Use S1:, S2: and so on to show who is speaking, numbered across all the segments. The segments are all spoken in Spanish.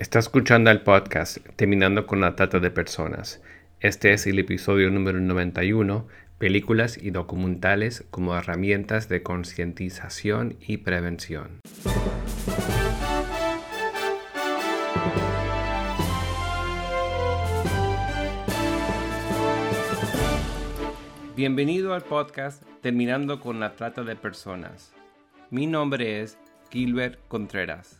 S1: Está escuchando el podcast Terminando con la Trata de Personas. Este es el episodio número 91, películas y documentales como herramientas de concientización y prevención. Bienvenido al podcast Terminando con la Trata de Personas. Mi nombre es Gilbert Contreras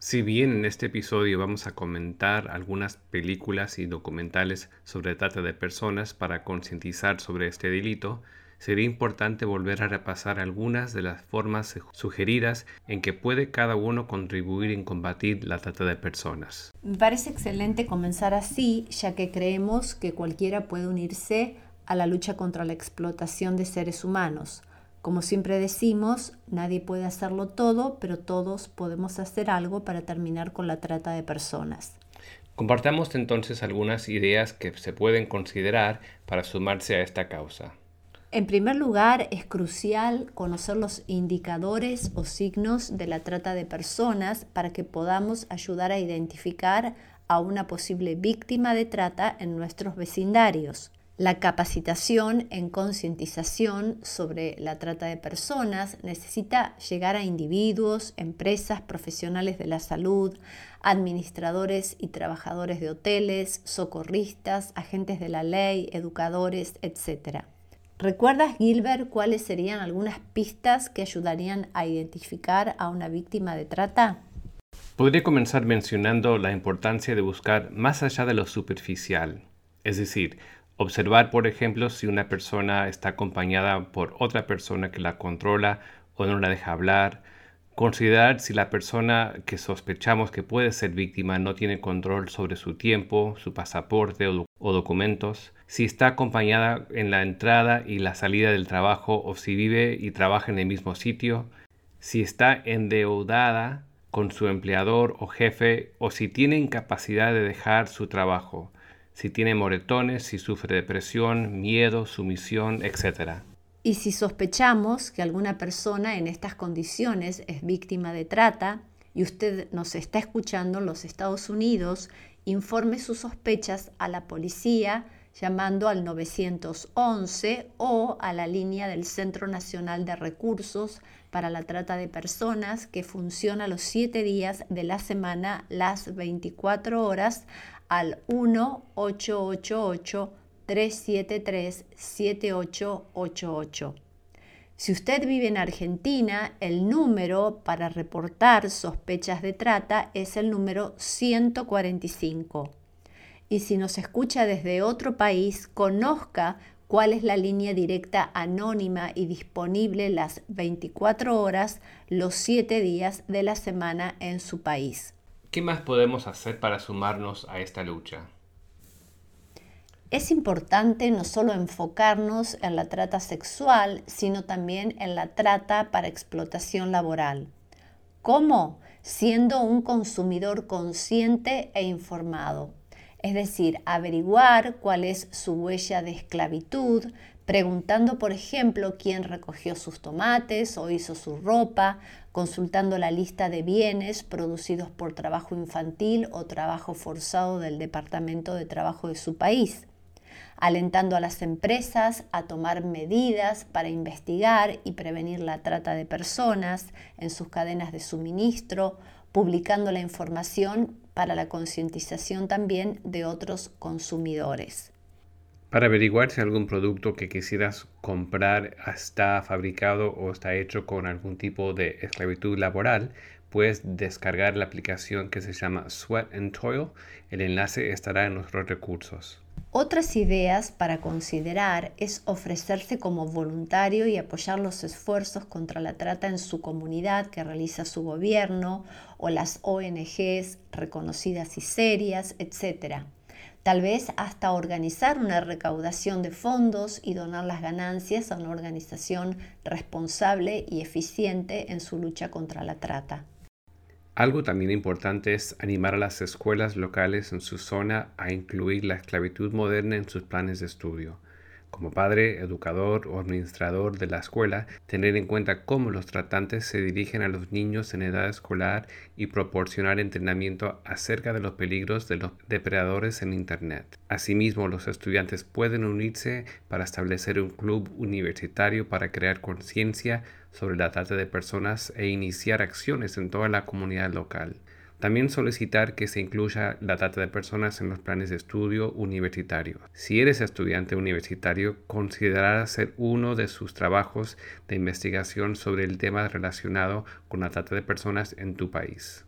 S1: Si bien en este episodio vamos a comentar algunas películas y documentales sobre trata de personas para concientizar sobre este delito, sería importante volver a repasar algunas de las formas sugeridas en que puede cada uno contribuir en combatir la trata de personas.
S2: Me parece excelente comenzar así, ya que creemos que cualquiera puede unirse a la lucha contra la explotación de seres humanos. Como siempre decimos, nadie puede hacerlo todo, pero todos podemos hacer algo para terminar con la trata de personas.
S1: Compartamos entonces algunas ideas que se pueden considerar para sumarse a esta causa.
S2: En primer lugar, es crucial conocer los indicadores o signos de la trata de personas para que podamos ayudar a identificar a una posible víctima de trata en nuestros vecindarios. La capacitación en concientización sobre la trata de personas necesita llegar a individuos, empresas, profesionales de la salud, administradores y trabajadores de hoteles, socorristas, agentes de la ley, educadores, etc. ¿Recuerdas, Gilbert, cuáles serían algunas pistas que ayudarían a identificar a una víctima de trata?
S1: Podría comenzar mencionando la importancia de buscar más allá de lo superficial, es decir, Observar, por ejemplo, si una persona está acompañada por otra persona que la controla o no la deja hablar. Considerar si la persona que sospechamos que puede ser víctima no tiene control sobre su tiempo, su pasaporte o, documentos. Si está acompañada en la entrada y la salida del trabajo o si vive y trabaja en el mismo sitio. Si está endeudada con su empleador o jefe o si tiene incapacidad de dejar su trabajo si tiene moretones, si sufre depresión, miedo, sumisión, etc.
S2: Y si sospechamos que alguna persona en estas condiciones es víctima de trata y usted nos está escuchando en los Estados Unidos, informe sus sospechas a la policía llamando al 911 o a la línea del Centro Nacional de Recursos para la Trata de Personas que funciona los 7 días de la semana, las 24 horas al 1-888-373-7888. Si usted vive en Argentina, el número para reportar sospechas de trata es el número 145. Y si nos escucha desde otro país, conozca cuál es la línea directa anónima y disponible las 24 horas, los 7 días de la semana en su país.
S1: ¿Qué más podemos hacer para sumarnos a esta lucha?
S2: Es importante no solo enfocarnos en la trata sexual, sino también en la trata para explotación laboral. ¿Cómo? Siendo un consumidor consciente e informado. Es decir, averiguar cuál es su huella de esclavitud, preguntando, por ejemplo, quién recogió sus tomates o hizo su ropa, consultando la lista de bienes producidos por trabajo infantil o trabajo forzado del Departamento de Trabajo de su país, alentando a las empresas a tomar medidas para investigar y prevenir la trata de personas en sus cadenas de suministro, publicando la información para la concientización también de otros consumidores.
S1: Para averiguar si algún producto que quisieras comprar está fabricado o está hecho con algún tipo de esclavitud laboral, puedes descargar la aplicación que se llama Sweat and Toil. El enlace estará en nuestros recursos.
S2: Otras ideas para considerar es ofrecerse como voluntario y apoyar los esfuerzos contra la trata en su comunidad que realiza su gobierno o las ONGs reconocidas y serias, etc. tal vez hasta organizar una recaudación de fondos y donar las ganancias a una organización responsable y eficiente en su lucha contra la trata.
S1: Algo también importante es animar a las escuelas locales en su zona a incluir la esclavitud moderna en sus planes de estudio. Como padre, educador o administrador de la escuela, tener en cuenta cómo los tratantes se dirigen a los niños en edad escolar y proporcionar entrenamiento acerca de los peligros de los depredadores en Internet. Asimismo, los estudiantes pueden unirse para establecer un club universitario para crear conciencia sobre la trata de personas e iniciar acciones en toda la comunidad local. También solicitar que se incluya la data de personas en los planes de estudio universitario. Si eres estudiante universitario, considerar hacer uno de sus trabajos de investigación sobre el tema relacionado con la trata de personas en tu país.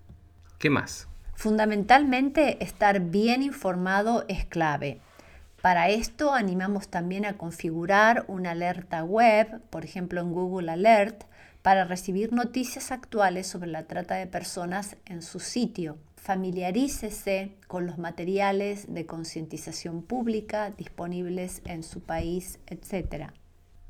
S1: ¿Qué más?
S2: Fundamentalmente, estar bien informado es clave. Para esto animamos también a configurar una alerta web, por ejemplo en Google Alert, para recibir noticias actuales sobre la trata de personas en su sitio. Familiarícese con los materiales de concientización pública disponibles en su país, etc.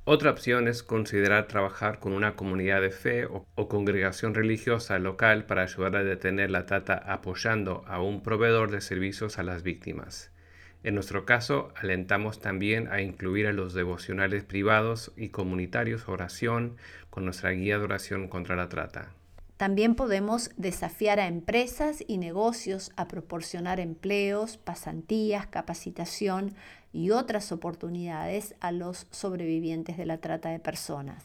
S1: Otra opción es considerar trabajar con una comunidad de fe o, congregación religiosa local para ayudar a detener la trata apoyando a un proveedor de servicios a las víctimas. En nuestro caso, alentamos también a incluir a los devocionales privados y comunitarios oración con nuestra guía de oración contra la trata.
S2: También podemos desafiar a empresas y negocios a proporcionar empleos, pasantías, capacitación y otras oportunidades a los sobrevivientes de la trata de personas.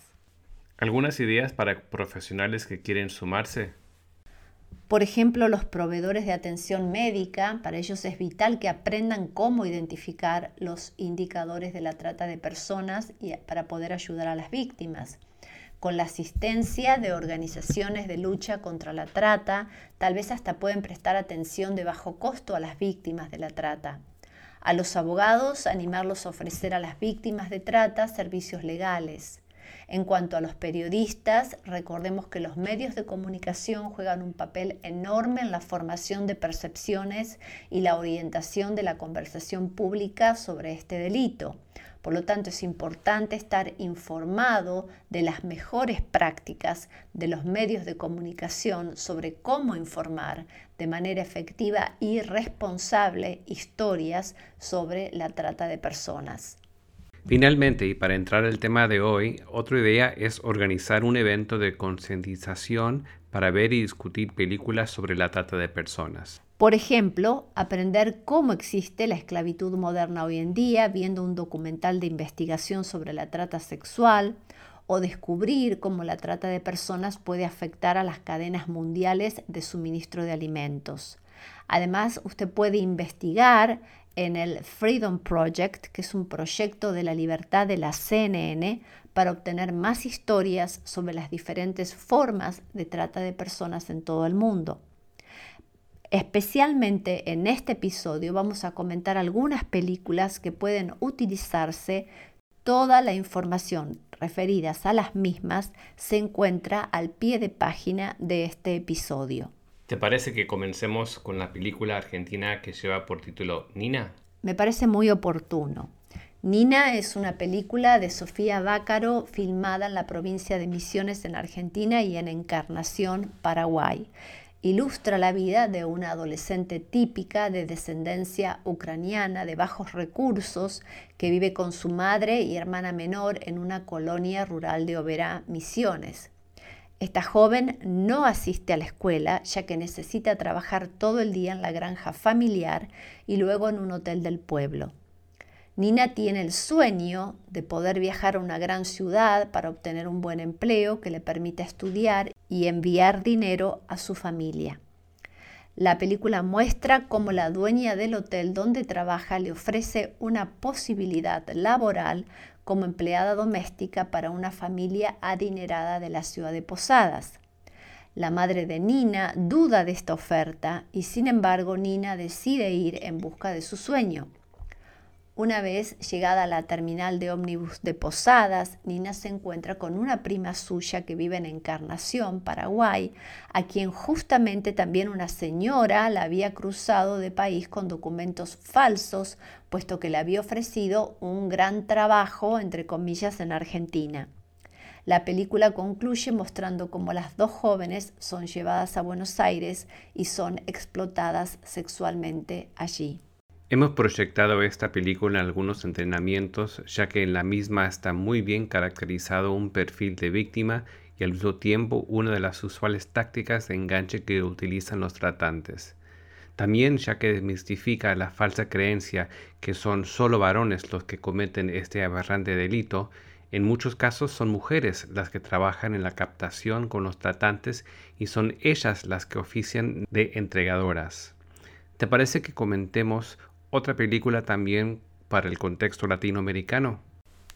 S1: ¿Algunas ideas para profesionales que quieren sumarse?
S2: Por ejemplo, los proveedores de atención médica, para ellos es vital que aprendan cómo identificar los indicadores de la trata de personas y para poder ayudar a las víctimas. Con la asistencia de organizaciones de lucha contra la trata, tal vez hasta pueden prestar atención de bajo costo a las víctimas de la trata. A los abogados, animarlos a ofrecer a las víctimas de trata servicios legales. En cuanto a los periodistas, recordemos que los medios de comunicación juegan un papel enorme en la formación de percepciones y la orientación de la conversación pública sobre este delito. Por lo tanto, es importante estar informado de las mejores prácticas de los medios de comunicación sobre cómo informar de manera efectiva y responsable historias sobre la trata de personas.
S1: Finalmente, y para entrar al tema de hoy, otra idea es organizar un evento de concientización para ver y discutir películas sobre la trata de personas.
S2: Por ejemplo, aprender cómo existe la esclavitud moderna hoy en día viendo un documental de investigación sobre la trata sexual o descubrir cómo la trata de personas puede afectar a las cadenas mundiales de suministro de alimentos. Además, usted puede investigar en el Freedom Project, que es un proyecto de la libertad de la CNN, para obtener más historias sobre las diferentes formas de trata de personas en todo el mundo. Especialmente en este episodio vamos a comentar algunas películas que pueden utilizarse. Toda la información referidas a las mismas se encuentra al pie de página de este episodio.
S1: ¿Te parece que comencemos con la película argentina que lleva por título Nina?
S2: Me parece muy oportuno. Nina es una película de Sofía Bácaro filmada en la provincia de Misiones en Argentina y en Encarnación, Paraguay. Ilustra la vida de una adolescente típica de descendencia ucraniana de bajos recursos que vive con su madre y hermana menor en una colonia rural de Oberá, Misiones. Esta joven no asiste a la escuela ya que necesita trabajar todo el día en la granja familiar y luego en un hotel del pueblo. Nina tiene el sueño de poder viajar a una gran ciudad para obtener un buen empleo que le permita estudiar y enviar dinero a su familia. La película muestra cómo la dueña del hotel donde trabaja le ofrece una posibilidad laboral como empleada doméstica para una familia adinerada de la ciudad de Posadas. La madre de Nina duda de esta oferta y sin embargo Nina decide ir en busca de su sueño. Una vez llegada a la terminal de ómnibus de Posadas, Nina se encuentra con una prima suya que vive en Encarnación, Paraguay, a quien justamente también una señora la había cruzado de país con documentos falsos, puesto que le había ofrecido un gran trabajo, entre comillas, en Argentina. La película concluye mostrando cómo las dos jóvenes son llevadas a Buenos Aires y son explotadas sexualmente allí.
S1: Hemos proyectado esta película en algunos entrenamientos, ya que en la misma está muy bien caracterizado un perfil de víctima y al mismo tiempo una de las usuales tácticas de enganche que utilizan los tratantes. También ya que desmistifica la falsa creencia que son solo varones los que cometen este aberrante delito, en muchos casos son mujeres las que trabajan en la captación con los tratantes y son ellas las que ofician de entregadoras. ¿Te parece que comentemos otra película también para el contexto latinoamericano.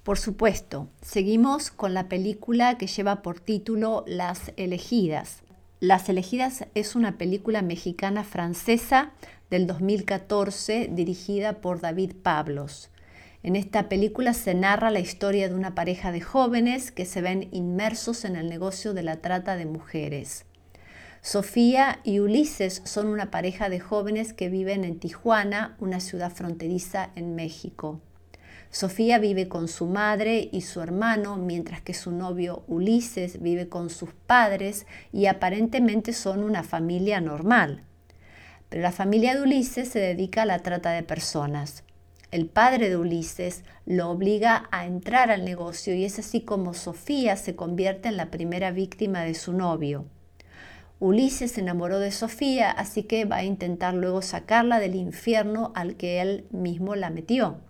S2: Por supuesto, seguimos con la película que lleva por título Las elegidas. Las elegidas es una película mexicana francesa del 2014 dirigida por David Pablos. En esta película se narra la historia de una pareja de jóvenes que se ven inmersos en el negocio de la trata de mujeres. Sofía y Ulises son una pareja de jóvenes que viven en Tijuana, una ciudad fronteriza en México. Sofía vive con su madre y su hermano, mientras que su novio Ulises vive con sus padres y aparentemente son una familia normal. Pero la familia de Ulises se dedica a la trata de personas. El padre de Ulises lo obliga a entrar al negocio y es así como Sofía se convierte en la primera víctima de su novio. Ulises se enamoró de Sofía, así que va a intentar luego sacarla del infierno al que él mismo la metió.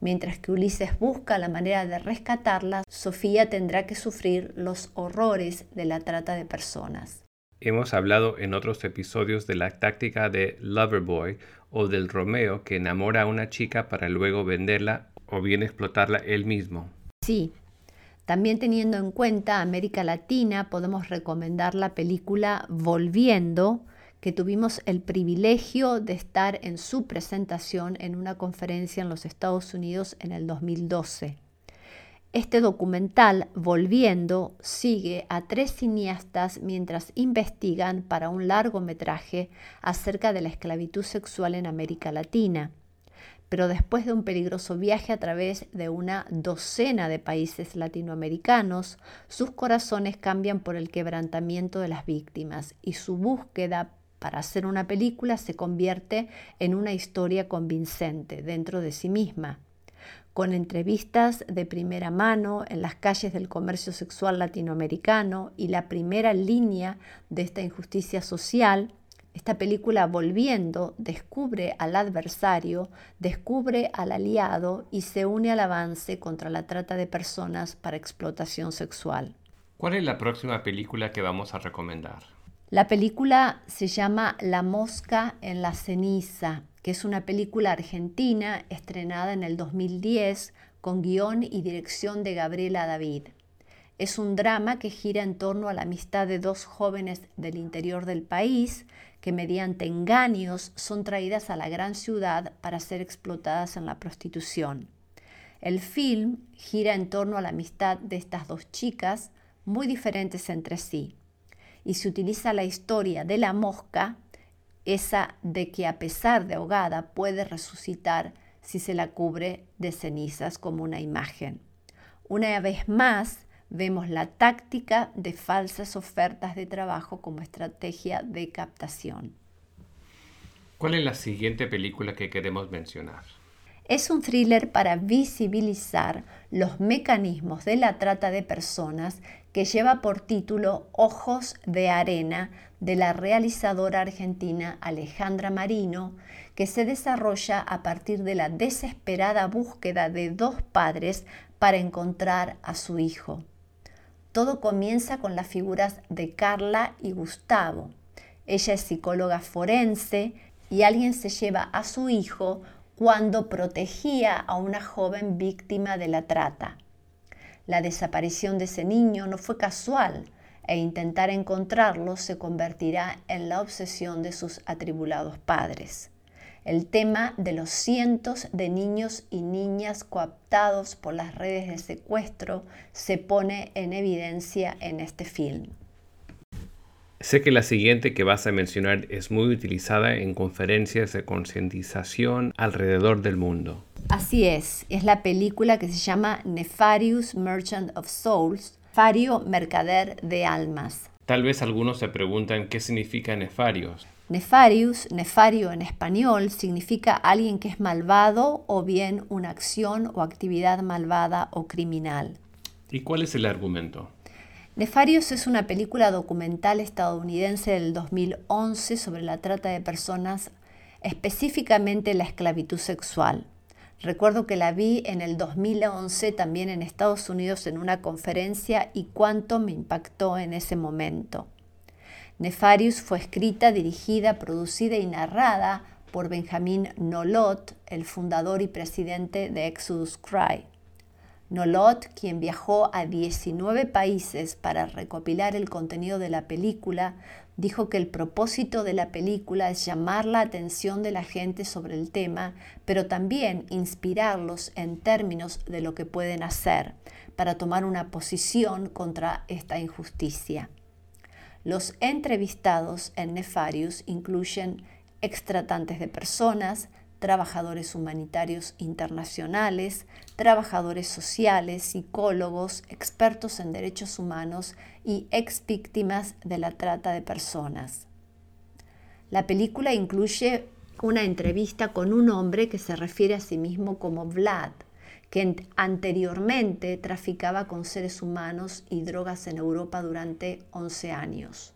S2: Mientras que Ulises busca la manera de rescatarla, Sofía tendrá que sufrir los horrores de la trata de personas.
S1: Hemos hablado en otros episodios de la táctica de Loverboy o del Romeo que enamora a una chica para luego venderla o bien explotarla él mismo.
S2: Sí, también teniendo en cuenta América Latina, podemos recomendar la película Volviendo, que tuvimos el privilegio de estar en su presentación en una conferencia en los Estados Unidos en el 2012. Este documental, Volviendo, sigue a tres cineastas mientras investigan para un largometraje acerca de la esclavitud sexual en América Latina pero después de un peligroso viaje a través de una docena de países latinoamericanos, sus corazones cambian por el quebrantamiento de las víctimas y su búsqueda para hacer una película se convierte en una historia convincente dentro de sí misma. Con entrevistas de primera mano en las calles del comercio sexual latinoamericano y la primera línea de esta injusticia social, esta película volviendo descubre al adversario, descubre al aliado y se une al avance contra la trata de personas para explotación sexual.
S1: ¿Cuál es la próxima película que vamos a recomendar?
S2: La película se llama La mosca en la ceniza, que es una película argentina estrenada en el 2010 con guion y dirección de Gabriela David. Es un drama que gira en torno a la amistad de dos jóvenes del interior del país que mediante engaños son traídas a la gran ciudad para ser explotadas en la prostitución. El film gira en torno a la amistad de estas dos chicas muy diferentes entre sí y se utiliza la historia de la mosca, esa de que a pesar de ahogada puede resucitar si se la cubre de cenizas como una imagen. Una vez más, vemos la táctica de falsas ofertas de trabajo como estrategia de captación.
S1: ¿Cuál es la siguiente película que queremos mencionar?
S2: Es un thriller para visibilizar los mecanismos de la trata de personas que lleva por título Ojos de Arena de la realizadora argentina Alejandra Marino, que se desarrolla a partir de la desesperada búsqueda de dos padres para encontrar a su hijo. Todo comienza con las figuras de Carla y Gustavo. Ella es psicóloga forense y alguien se lleva a su hijo cuando protegía a una joven víctima de la trata. La desaparición de ese niño no fue casual e intentar encontrarlo se convertirá en la obsesión de sus atribulados padres. El tema de los cientos de niños y niñas coaptados por las redes de secuestro se pone en evidencia en este film.
S1: Sé que la siguiente que vas a mencionar es muy utilizada en conferencias de concientización alrededor del mundo.
S2: Así es, es la película que se llama Nefarious Merchant of Souls, Nefario Mercader de Almas.
S1: Tal vez algunos se preguntan qué significa nefarios.
S2: Nefarius, nefario en español, significa alguien que es malvado o bien una acción o actividad malvada o criminal.
S1: ¿Y cuál es el argumento?
S2: Nefarius es una película documental estadounidense del 2011 sobre la trata de personas, específicamente la esclavitud sexual. Recuerdo que la vi en el 2011 también en Estados Unidos en una conferencia y cuánto me impactó en ese momento. Nefarius fue escrita, dirigida, producida y narrada por Benjamin Nolot, el fundador y presidente de Exodus Cry. Nolot, quien viajó a 19 países para recopilar el contenido de la película, dijo que el propósito de la película es llamar la atención de la gente sobre el tema, pero también inspirarlos en términos de lo que pueden hacer para tomar una posición contra esta injusticia. Los entrevistados en Nefarius incluyen extratantes de personas, trabajadores humanitarios internacionales, trabajadores sociales, psicólogos, expertos en derechos humanos y ex víctimas de la trata de personas. La película incluye una entrevista con un hombre que se refiere a sí mismo como Vlad, que anteriormente traficaba con seres humanos y drogas en Europa durante 11 años.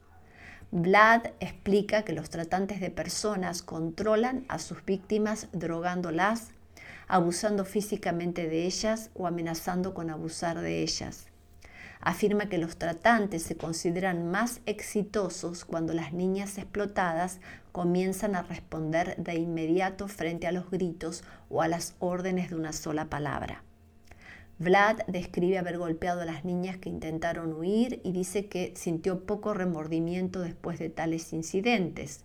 S2: Vlad explica que los tratantes de personas controlan a sus víctimas drogándolas, abusando físicamente de ellas o amenazando con abusar de ellas. Afirma que los tratantes se consideran más exitosos cuando las niñas explotadas comienzan a responder de inmediato frente a los gritos o a las órdenes de una sola palabra. Vlad describe haber golpeado a las niñas que intentaron huir y dice que sintió poco remordimiento después de tales incidentes.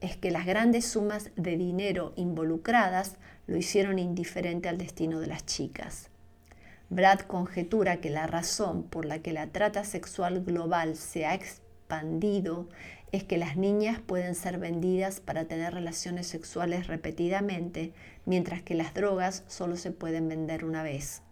S2: Es que las grandes sumas de dinero involucradas lo hicieron indiferente al destino de las chicas. Brad conjetura que la razón por la que la trata sexual global se ha expandido es que las niñas pueden ser vendidas para tener relaciones sexuales repetidamente, mientras que las drogas solo se pueden vender una vez.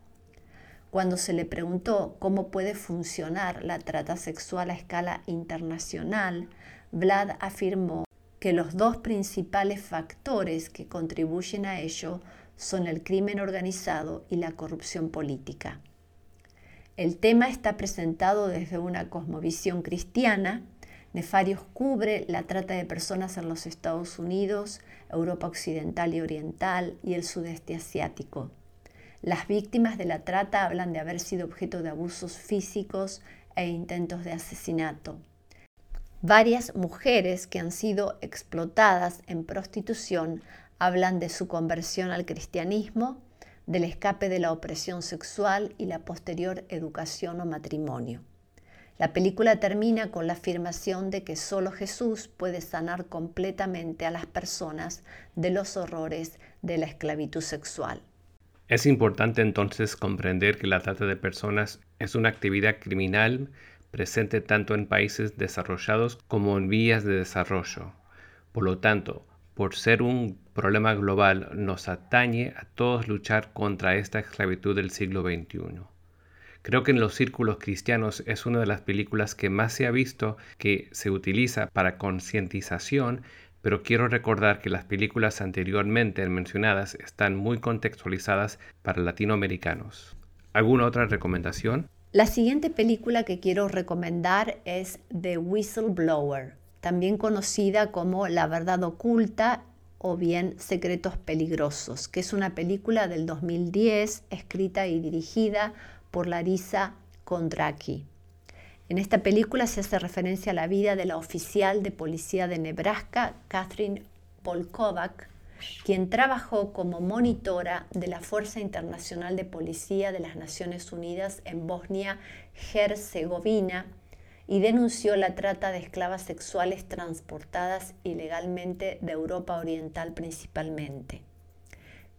S2: Cuando se le preguntó cómo puede funcionar la trata sexual a escala internacional, Vlad afirmó que los dos principales factores que contribuyen a ello son el crimen organizado y la corrupción política. El tema está presentado desde una cosmovisión cristiana, Nefarios cubre la trata de personas en los Estados Unidos, Europa Occidental y Oriental y el sudeste asiático. Las víctimas de la trata hablan de haber sido objeto de abusos físicos e intentos de asesinato. Varias mujeres que han sido explotadas en prostitución hablan de su conversión al cristianismo, del escape de la opresión sexual y la posterior educación o matrimonio. La película termina con la afirmación de que solo Jesús puede sanar completamente a las personas de los horrores de la esclavitud sexual.
S1: Es importante entonces comprender que la trata de personas es una actividad criminal presente tanto en países desarrollados como en vías de desarrollo. Por lo tanto, por ser un problema global, nos atañe a todos luchar contra esta esclavitud del siglo XXI. Creo que en los círculos cristianos es una de las películas que más se ha visto que se utiliza para concientización, pero quiero recordar que las películas anteriormente mencionadas están muy contextualizadas para latinoamericanos. ¿Alguna otra recomendación?
S2: La siguiente película que quiero recomendar es The Whistleblower, también conocida como La verdad oculta o bien Secretos Peligrosos, que es una película del 2010 escrita y dirigida por Larisa Kondraki. En esta película se hace referencia a la vida de la oficial de policía de Nebraska, Catherine Polkovac, quien trabajó como monitora de la Fuerza Internacional de Policía de las Naciones Unidas en Bosnia-Herzegovina y denunció la trata de esclavas sexuales transportadas ilegalmente de Europa Oriental principalmente.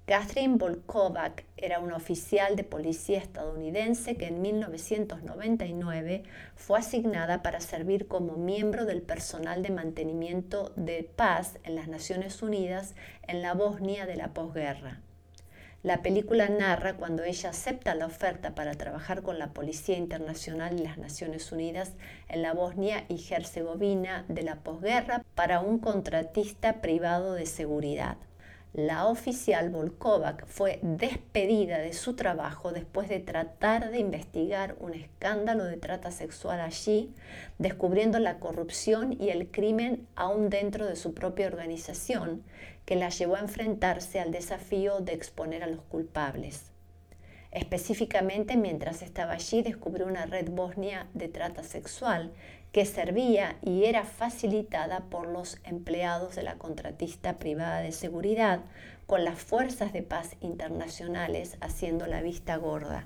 S2: Catherine Volkovac era una oficial de policía estadounidense que en 1999 fue asignada para servir como miembro del personal de mantenimiento de paz en las Naciones Unidas en la Bosnia de la posguerra. La película narra cuando ella acepta la oferta para trabajar con la Policía Internacional de las Naciones Unidas en la Bosnia y Herzegovina de la posguerra para un contratista privado de seguridad. La oficial Volkovac fue despedida de su trabajo después de tratar de investigar un escándalo de trata sexual allí, descubriendo la corrupción y el crimen aún dentro de su propia organización, que la llevó a enfrentarse al desafío de exponer a los culpables. Específicamente, mientras estaba allí, descubrió una red bosnia de trata sexual que servía y era facilitada por los empleados de la contratista privada de seguridad, con las fuerzas de paz internacionales haciendo la vista gorda.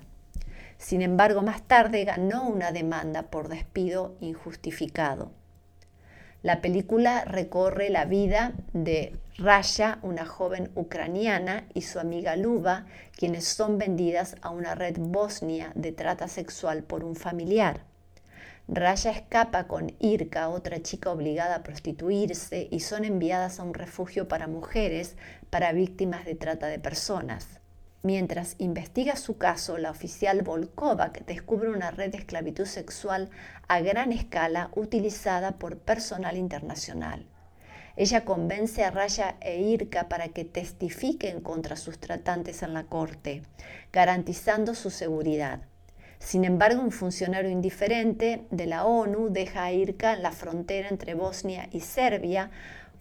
S2: Sin embargo, más tarde ganó una demanda por despido injustificado. La película recorre la vida de Raya, una joven ucraniana, y su amiga Luba, quienes son vendidas a una red bosnia de trata sexual por un familiar. Raya escapa con Irka, otra chica obligada a prostituirse, y son enviadas a un refugio para mujeres para víctimas de trata de personas. Mientras investiga su caso, la oficial Volkovac descubre una red de esclavitud sexual a gran escala utilizada por personal internacional. Ella convence a Raya e Irka para que testifiquen contra sus tratantes en la corte, garantizando su seguridad. Sin embargo, un funcionario indiferente de la ONU deja a Irka en la frontera entre Bosnia y Serbia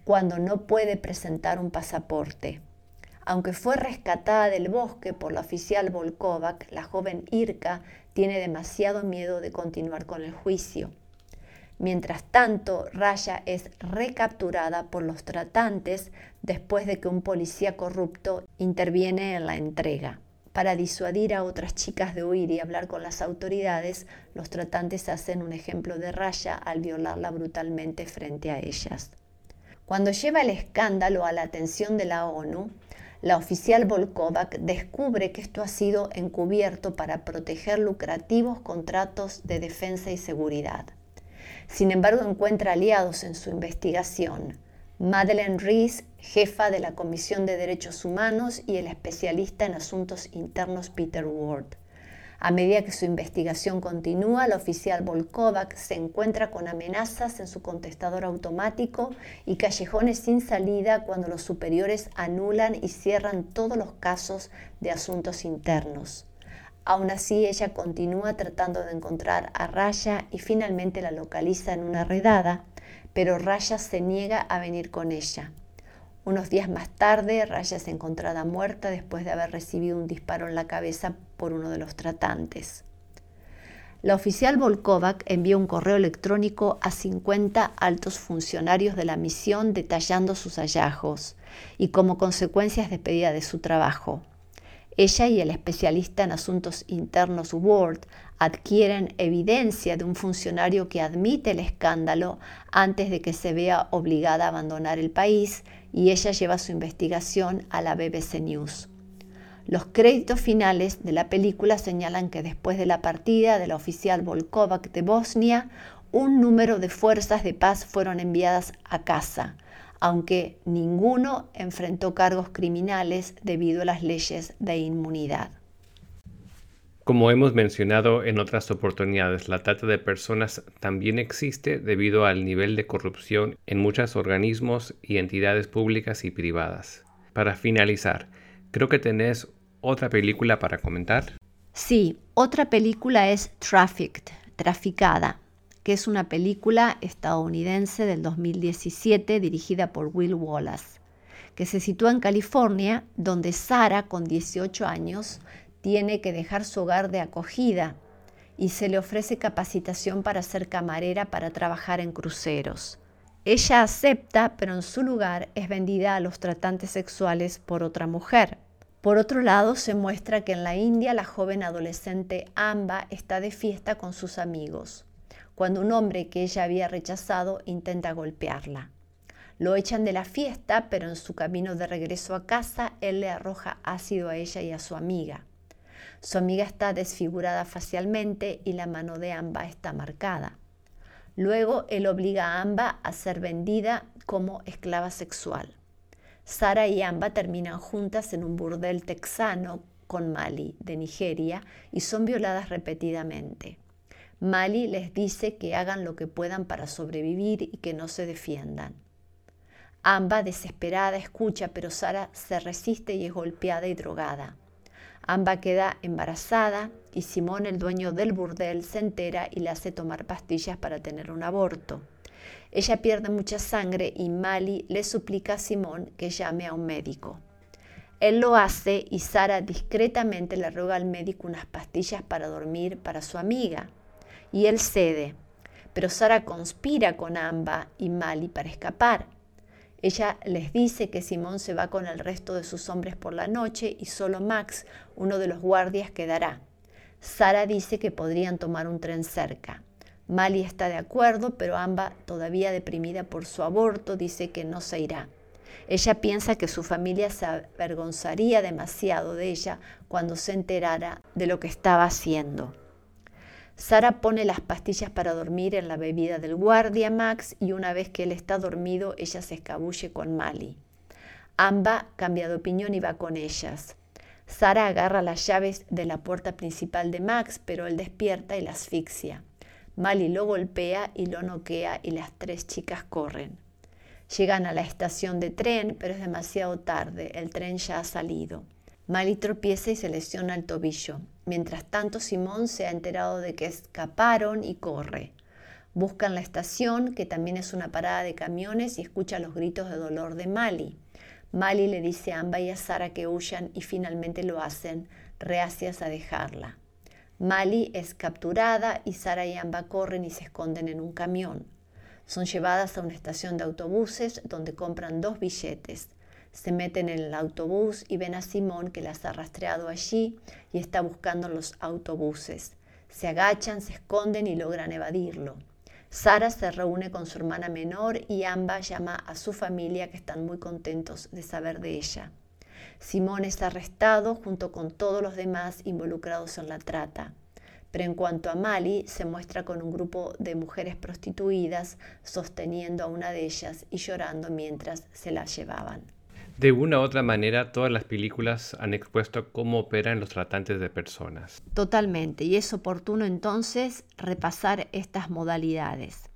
S2: cuando no puede presentar un pasaporte. Aunque fue rescatada del bosque por la oficial Volkovac, la joven Irka tiene demasiado miedo de continuar con el juicio. Mientras tanto, Raya es recapturada por los tratantes después de que un policía corrupto interviene en la entrega. Para disuadir a otras chicas de huir y hablar con las autoridades, los tratantes hacen un ejemplo de Raya al violarla brutalmente frente a ellas. Cuando lleva el escándalo a la atención de la ONU, la oficial Volkovac descubre que esto ha sido encubierto para proteger lucrativos contratos de defensa y seguridad. Sin embargo, encuentra aliados en su investigación. Madeleine Rees, jefa de la Comisión de Derechos Humanos, y el especialista en asuntos internos Peter Ward. A medida que su investigación continúa, la oficial Volkovac se encuentra con amenazas en su contestador automático y callejones sin salida cuando los superiores anulan y cierran todos los casos de asuntos internos. Aún así, ella continúa tratando de encontrar a Raya y finalmente la localiza en una redada pero Raya se niega a venir con ella. Unos días más tarde, Raya es encontrada muerta después de haber recibido un disparo en la cabeza por uno de los tratantes. La oficial Volkovac envió un correo electrónico a 50 altos funcionarios de la misión detallando sus hallazgos y como consecuencia es despedida de su trabajo. Ella y el especialista en asuntos internos Ward adquieren evidencia de un funcionario que admite el escándalo antes de que se vea obligada a abandonar el país y ella lleva su investigación a la BBC News. Los créditos finales de la película señalan que después de la partida de la oficial Volkovac de Bosnia, un número de fuerzas de paz fueron enviadas a casa, aunque ninguno enfrentó cargos criminales debido a las leyes de inmunidad.
S1: Como hemos mencionado en otras oportunidades, la trata de personas también existe debido al nivel de corrupción en muchos organismos y entidades públicas y privadas. Para finalizar, creo que tenés otra película para comentar.
S2: Sí, otra película es Trafficked, Traficada, que es una película estadounidense del 2017 dirigida por Will Wallace, que se sitúa en California, donde Sara, con 18 años, tiene que dejar su hogar de acogida y se le ofrece capacitación para ser camarera para trabajar en cruceros. Ella acepta, pero en su lugar es vendida a los tratantes sexuales por otra mujer. Por otro lado, se muestra que en la India la joven adolescente Amba está de fiesta con sus amigos cuando un hombre que ella había rechazado intenta golpearla. Lo echan de la fiesta, pero en su camino de regreso a casa, él le arroja ácido a ella y a su amiga. Su amiga está desfigurada facialmente y la mano de Amba está marcada. Luego él obliga a Amba a ser vendida como esclava sexual. Sara y Amba terminan juntas en un burdel texano con Mali, de Nigeria, y son violadas repetidamente. Mali les dice que hagan lo que puedan para sobrevivir y que no se defiendan. Amba, desesperada, escucha, pero Sara se resiste y es golpeada y drogada. Amba queda embarazada y Simón, el dueño del burdel, se entera y le hace tomar pastillas para tener un aborto. Ella pierde mucha sangre y Mali le suplica a Simón que llame a un médico. Él lo hace y Sara discretamente le ruega al médico unas pastillas para dormir para su amiga. Y él cede. Pero Sara conspira con Amba y Mali para escapar. Ella les dice que Simón se va con el resto de sus hombres por la noche y solo Max, uno de los guardias, quedará. Sara dice que podrían tomar un tren cerca. Mali está de acuerdo, pero Amba, todavía deprimida por su aborto, dice que no se irá. Ella piensa que su familia se avergonzaría demasiado de ella cuando se enterara de lo que estaba haciendo. Sara pone las pastillas para dormir en la bebida del guardia Max y una vez que él está dormido, ella se escabulle con Mali. Amba cambia de opinión y va con ellas. Sara agarra las llaves de la puerta principal de Max, pero él despierta y la asfixia. Mali lo golpea y lo noquea y las tres chicas corren. Llegan a la estación de tren, pero es demasiado tarde, el tren ya ha salido. Mali tropieza y se lesiona el tobillo. Mientras tanto, Simón se ha enterado de que escaparon y corre. Buscan la estación, que también es una parada de camiones, y escucha los gritos de dolor de Mali. Mali le dice a Amba y a Sara que huyan y finalmente lo hacen, reacias a dejarla. Mali es capturada y Sara y Amba corren y se esconden en un camión. Son llevadas a una estación de autobuses donde compran dos billetes. Se meten en el autobús y ven a Simón que las ha rastreado allí y está buscando los autobuses. Se agachan, se esconden y logran evadirlo. Sara se reúne con su hermana menor y Amba llama a su familia que están muy contentos de saber de ella. Simón es arrestado junto con todos los demás involucrados en la trata. Pero en cuanto a Mali, se muestra con un grupo de mujeres prostituidas sosteniendo a una de ellas y llorando mientras se la llevaban.
S1: De una u otra manera, todas las películas han expuesto cómo operan los tratantes de personas.
S2: Totalmente, y es oportuno entonces repasar estas modalidades.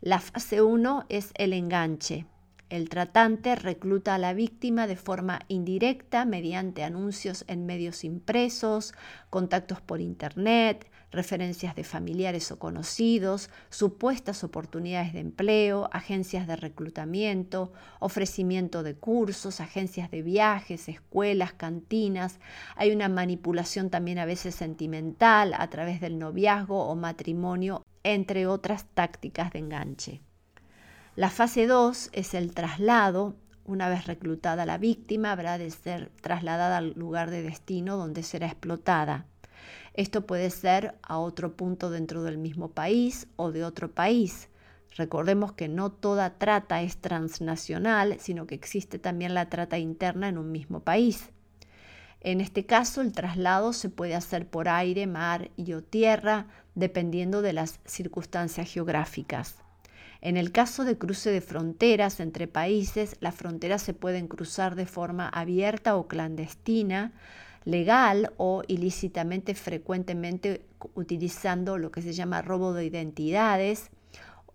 S2: La fase 1 es el enganche. El tratante recluta a la víctima de forma indirecta mediante anuncios en medios impresos, contactos por Internet, referencias de familiares o conocidos, supuestas oportunidades de empleo, agencias de reclutamiento, ofrecimiento de cursos, agencias de viajes, escuelas, cantinas. Hay una manipulación también a veces sentimental a través del noviazgo o matrimonio, entre otras tácticas de enganche. La fase 2 es el traslado. Una vez reclutada la víctima, habrá de ser trasladada al lugar de destino donde será explotada. Esto puede ser a otro punto dentro del mismo país o de otro país. Recordemos que no toda trata es transnacional, sino que existe también la trata interna en un mismo país. En este caso, el traslado se puede hacer por aire, mar y o tierra, dependiendo de las circunstancias geográficas. En el caso de cruce de fronteras entre países, las fronteras se pueden cruzar de forma abierta o clandestina, legal o ilícitamente frecuentemente utilizando lo que se llama robo de identidades,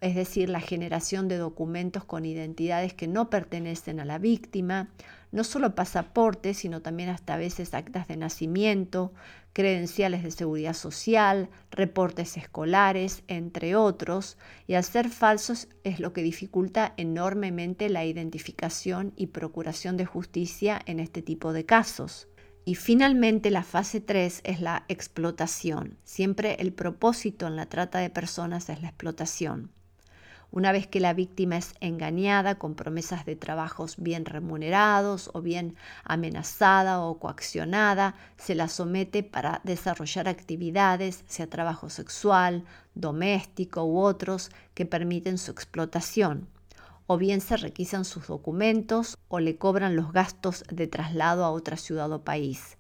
S2: es decir, la generación de documentos con identidades que no pertenecen a la víctima, no solo pasaportes, sino también hasta veces actas de nacimiento, credenciales de seguridad social, reportes escolares, entre otros, y al ser falsos es lo que dificulta enormemente la identificación y procuración de justicia en este tipo de casos. Y finalmente la fase 3 es la explotación. Siempre el propósito en la trata de personas es la explotación. Una vez que la víctima es engañada con promesas de trabajos bien remunerados o bien amenazada o coaccionada, se la somete para desarrollar actividades, sea trabajo sexual, doméstico u otros, que permiten su explotación. O bien se requisan sus documentos o le cobran los gastos de traslado a otra ciudad o país.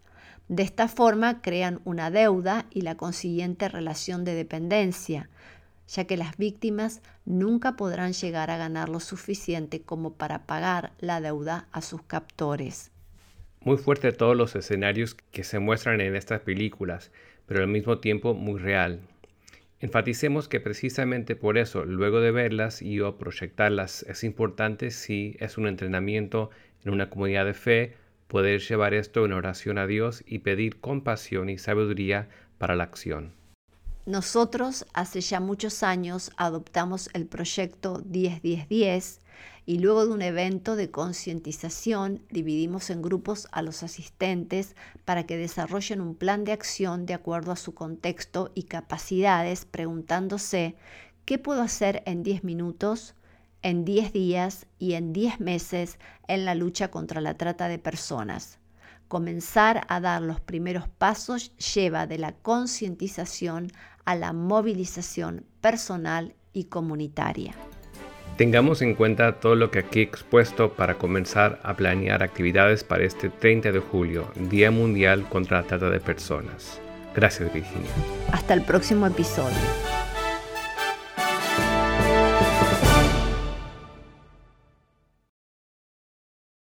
S2: De esta forma crean una deuda y la consiguiente relación de dependencia, ya que las víctimas nunca podrán llegar a ganar lo suficiente como para pagar la deuda a sus captores.
S1: Muy fuerte todos los escenarios que se muestran en estas películas, pero al mismo tiempo muy real. Enfaticemos que precisamente por eso, luego de verlas y o proyectarlas, es importante si es un entrenamiento en una comunidad de fe, poder llevar esto en oración a Dios y pedir compasión y sabiduría para la acción.
S2: Nosotros hace ya muchos años adoptamos el proyecto 10-10-10 y luego de un evento de concientización dividimos en grupos a los asistentes para que desarrollen un plan de acción de acuerdo a su contexto y capacidades preguntándose ¿qué puedo hacer en 10 minutos, en 10 días y en 10 meses en la lucha contra la trata de personas? Comenzar a dar los primeros pasos lleva de la concientización a la movilización personal y comunitaria.
S1: Tengamos en cuenta todo lo que aquí expuesto para comenzar a planear actividades para este 30 de julio, Día Mundial contra la Trata de Personas. Gracias Virginia.
S2: Hasta el próximo episodio.